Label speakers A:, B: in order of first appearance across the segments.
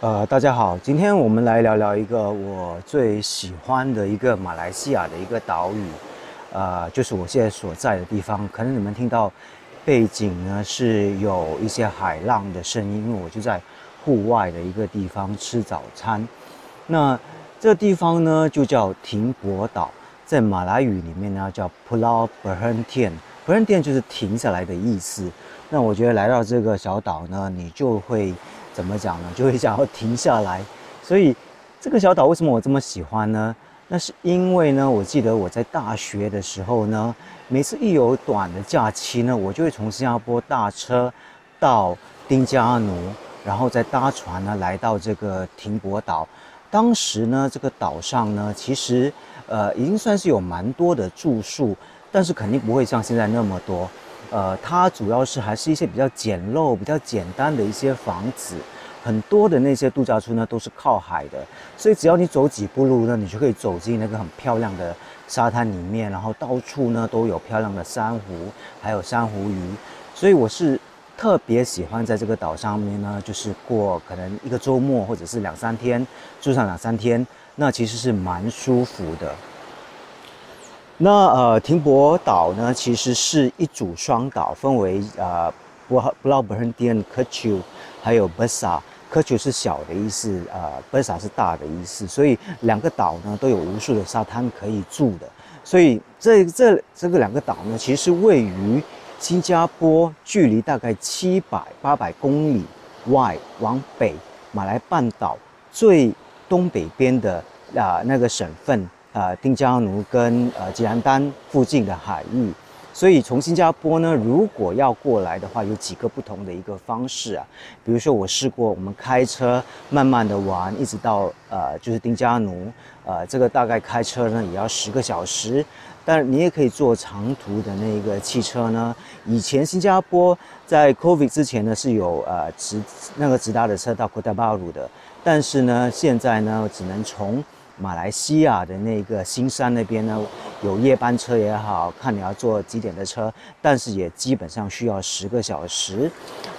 A: 呃，大家好，今天我们来聊聊一个我最喜欢的一个马来西亚的一个岛屿，呃，就是我现在所在的地方。可能你们听到背景呢是有一些海浪的声音，因为我就在户外的一个地方吃早餐。那这地方呢就叫停泊岛，在马来语里面呢叫 Pulau Berhentian，Berhentian 就是停下来的意思。那我觉得来到这个小岛呢，你就会。怎么讲呢？就会想要停下来，所以这个小岛为什么我这么喜欢呢？那是因为呢，我记得我在大学的时候呢，每次一有短的假期呢，我就会从新加坡搭车到丁加奴，然后再搭船呢来到这个停泊岛。当时呢，这个岛上呢，其实呃已经算是有蛮多的住宿，但是肯定不会像现在那么多。呃，它主要是还是一些比较简陋、比较简单的一些房子，很多的那些度假村呢都是靠海的，所以只要你走几步路呢，你就可以走进那个很漂亮的沙滩里面，然后到处呢都有漂亮的珊瑚，还有珊瑚鱼，所以我是特别喜欢在这个岛上面呢，就是过可能一个周末或者是两三天，住上两三天，那其实是蛮舒服的。那呃，停泊岛呢，其实是一组双岛，分为呃，布布劳伯亨蒂恩、科丘，还有巴萨。科丘是小的意思，呃，巴萨是大的意思。所以两个岛呢，都有无数的沙滩可以住的。所以这这这个两个岛呢，其实位于新加坡，距离大概七百八百公里外，往北马来半岛最东北边的啊那个省份。呃，丁加奴跟呃吉兰丹附近的海域，所以从新加坡呢，如果要过来的话，有几个不同的一个方式啊。比如说，我试过我们开车慢慢的玩，一直到呃就是丁加奴，呃这个大概开车呢也要十个小时。但你也可以坐长途的那个汽车呢。以前新加坡在 COVID 之前呢是有呃直那个直达的车到 Kota Baru 的，但是呢现在呢只能从马来西亚的那个新山那边呢，有夜班车也好看你要坐几点的车，但是也基本上需要十个小时。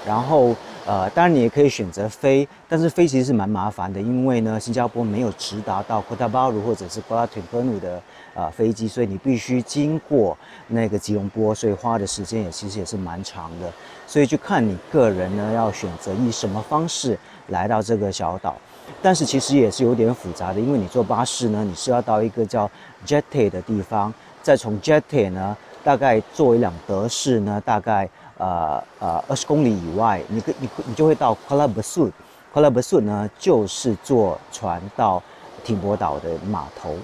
A: 然后呃，当然你也可以选择飞，但是飞其实是蛮麻烦的，因为呢，新加坡没有直达到 Kota Baru 或者是 Kuala Terengganu 的呃飞机，所以你必须经过那个吉隆坡，所以花的时间也其实也是蛮长的。所以就看你个人呢，要选择以什么方式来到这个小岛。但是其实也是有点复杂的，因为你坐巴士呢，你是要到一个叫 Jetty 的地方，再从 Jetty 呢，大概坐一辆德士呢，大概呃呃二十公里以外，你可你你就会到 Kuala Besut。Kuala Besut 呢，就是坐船到停泊岛的码头。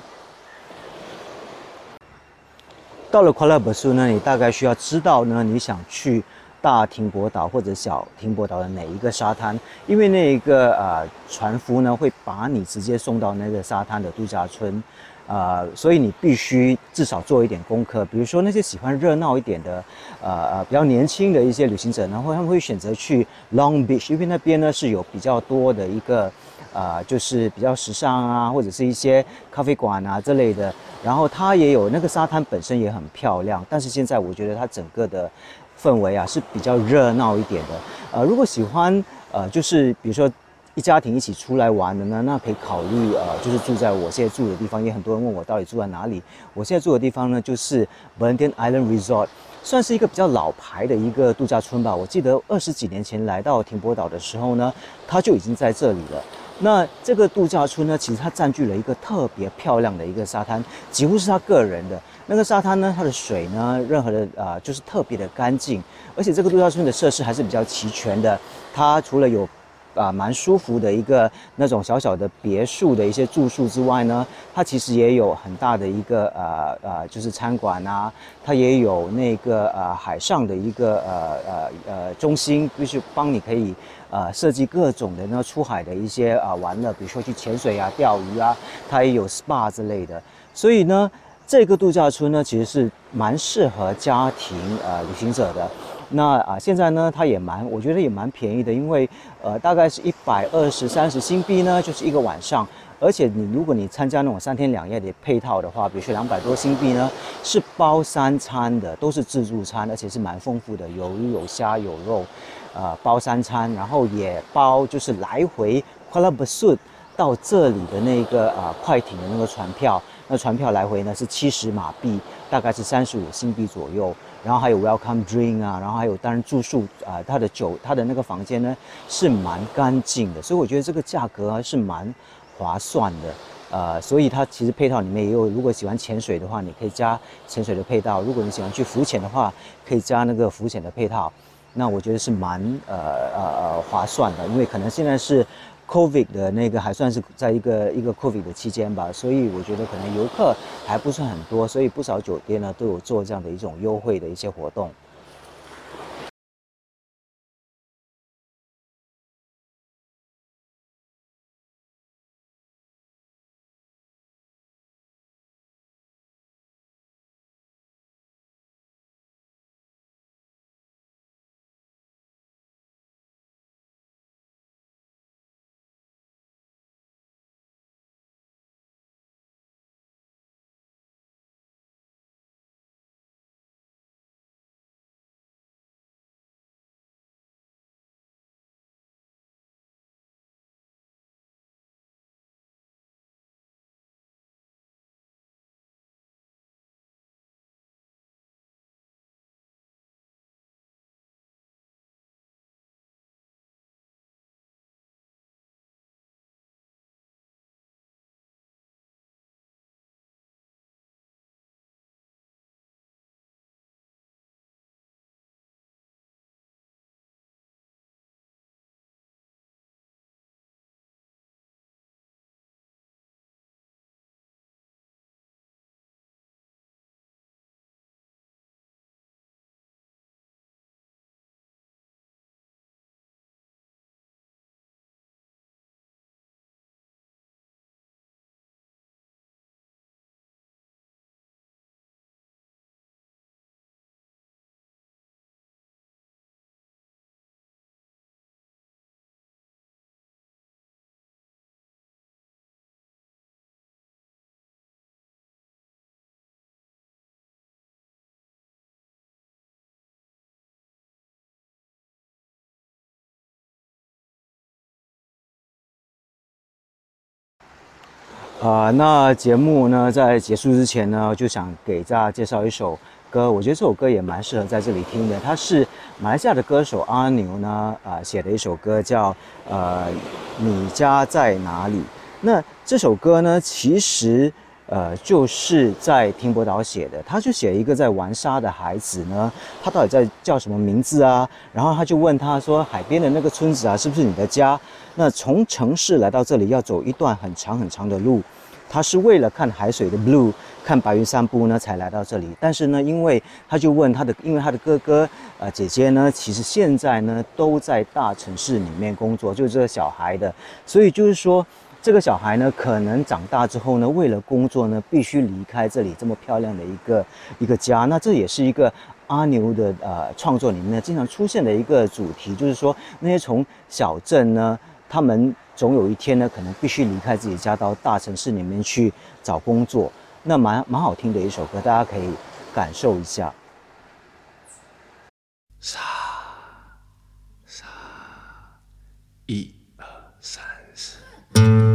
A: 到了 Kuala Besut 呢，你大概需要知道呢，你想去。大停泊岛或者小停泊岛的哪一个沙滩？因为那一个呃船夫呢会把你直接送到那个沙滩的度假村，呃，所以你必须至少做一点功课。比如说那些喜欢热闹一点的，呃呃比较年轻的一些旅行者，然后他们会选择去 Long Beach，因为那边呢是有比较多的一个呃就是比较时尚啊，或者是一些咖啡馆啊之类的。然后它也有那个沙滩本身也很漂亮，但是现在我觉得它整个的。氛围啊是比较热闹一点的，呃，如果喜欢呃，就是比如说一家庭一起出来玩的呢，那可以考虑呃，就是住在我现在住的地方。也很多人问我到底住在哪里，我现在住的地方呢，就是 b e n d i n Island Resort，算是一个比较老牌的一个度假村吧。我记得二十几年前来到停泊岛的时候呢，它就已经在这里了。那这个度假村呢，其实它占据了一个特别漂亮的一个沙滩，几乎是他个人的。那个沙滩呢，它的水呢，任何的啊，就是特别的干净，而且这个度假村的设施还是比较齐全的。它除了有啊蛮舒服的一个那种小小的别墅的一些住宿之外呢，它其实也有很大的一个呃呃，就是餐馆啊，它也有那个呃海上的一个呃呃呃中心，就是帮你可以呃设计各种的那出海的一些啊玩乐，比如说去潜水啊、钓鱼啊，它也有 SPA 之类的，所以呢。这个度假村呢，其实是蛮适合家庭呃旅行者的。那啊，现在呢，它也蛮，我觉得也蛮便宜的，因为呃，大概是一百二十三十新币呢，就是一个晚上。而且你如果你参加那种三天两夜的配套的话，比如说两百多新币呢，是包三餐的，都是自助餐，而且是蛮丰富的，有鱼有虾有肉，呃，包三餐，然后也包就是来回 Kuala b a s u t 到这里的那个啊快艇的那个船票，那船票来回呢是七十马币，大概是三十五新币左右。然后还有 welcome drink 啊，然后还有当然住宿啊，它的酒，它的那个房间呢是蛮干净的，所以我觉得这个价格还是蛮划算的，呃，所以它其实配套里面也有，如果喜欢潜水的话，你可以加潜水的配套；如果你喜欢去浮潜的话，可以加那个浮潜的配套。那我觉得是蛮呃呃呃划算的，因为可能现在是。Covid 的那个还算是在一个一个 Covid 的期间吧，所以我觉得可能游客还不算很多，所以不少酒店呢都有做这样的一种优惠的一些活动。啊，那节目呢，在结束之前呢，就想给大家介绍一首歌。我觉得这首歌也蛮适合在这里听的。它是马来西亚的歌手阿牛呢，啊写的一首歌，叫呃你家在哪里？那这首歌呢，其实呃就是在听博岛写的。他就写一个在玩沙的孩子呢，他到底在叫什么名字啊？然后他就问他说，海边的那个村子啊，是不是你的家？那从城市来到这里要走一段很长很长的路，他是为了看海水的 blue，看白云散步呢才来到这里。但是呢，因为他就问他的，因为他的哥哥呃姐姐呢，其实现在呢都在大城市里面工作，就是这个小孩的，所以就是说这个小孩呢，可能长大之后呢，为了工作呢，必须离开这里这么漂亮的一个一个家。那这也是一个阿牛的呃创作里面经常出现的一个主题，就是说那些从小镇呢。他们总有一天呢，可能必须离开自己家，到大城市里面去找工作。那蛮蛮好听的一首歌，大家可以感受一下。
B: 三三一二三四。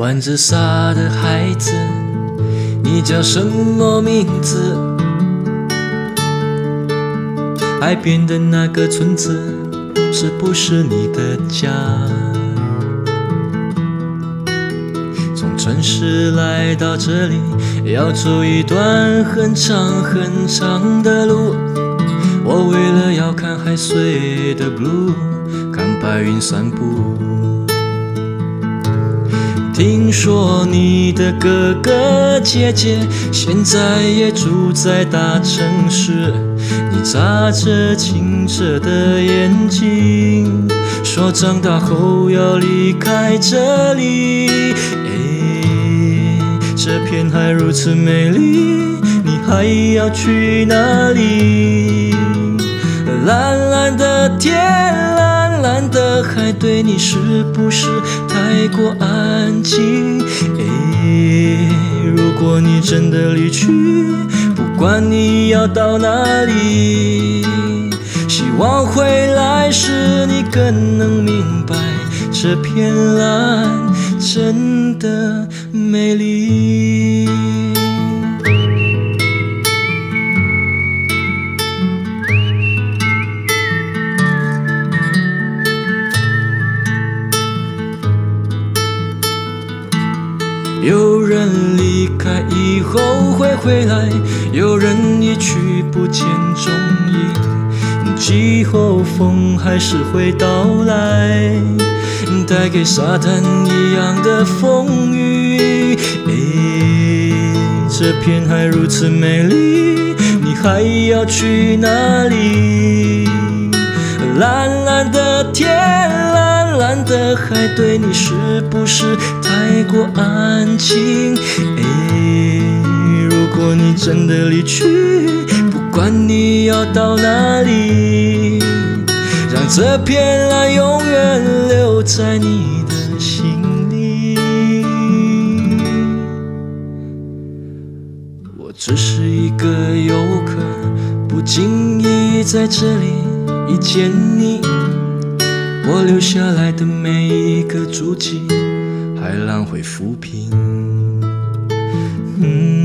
B: 玩着沙的孩子，你叫什么名字？海边的那个村子，是不是你的家？从城市来到这里，要走一段很长很长的路。我为了要看海水的 blue，看白云散步。听说你的哥哥姐姐现在也住在大城市，你眨着清澈的眼睛，说长大后要离开这里。哎，这片海如此美丽，你还要去哪里？蓝蓝的天，的海，对你是不是太过安静？诶，如果你真的离去，不管你要到哪里，希望回来时你更能明白，这片蓝真的美丽。有人离开以后会回来，有人一去不见踪影。季候风还是会到来，带给沙滩一样的风雨。诶，这片海如此美丽，你还要去哪里？蓝蓝的天。蓝蓝的海对你是不是太过安静？哎，如果你真的离去，不管你要到哪里，让这片蓝永远留在你的心里。我只是一个游客，不经意在这里遇见你。我留下来的每一个足迹，海浪会抚平。嗯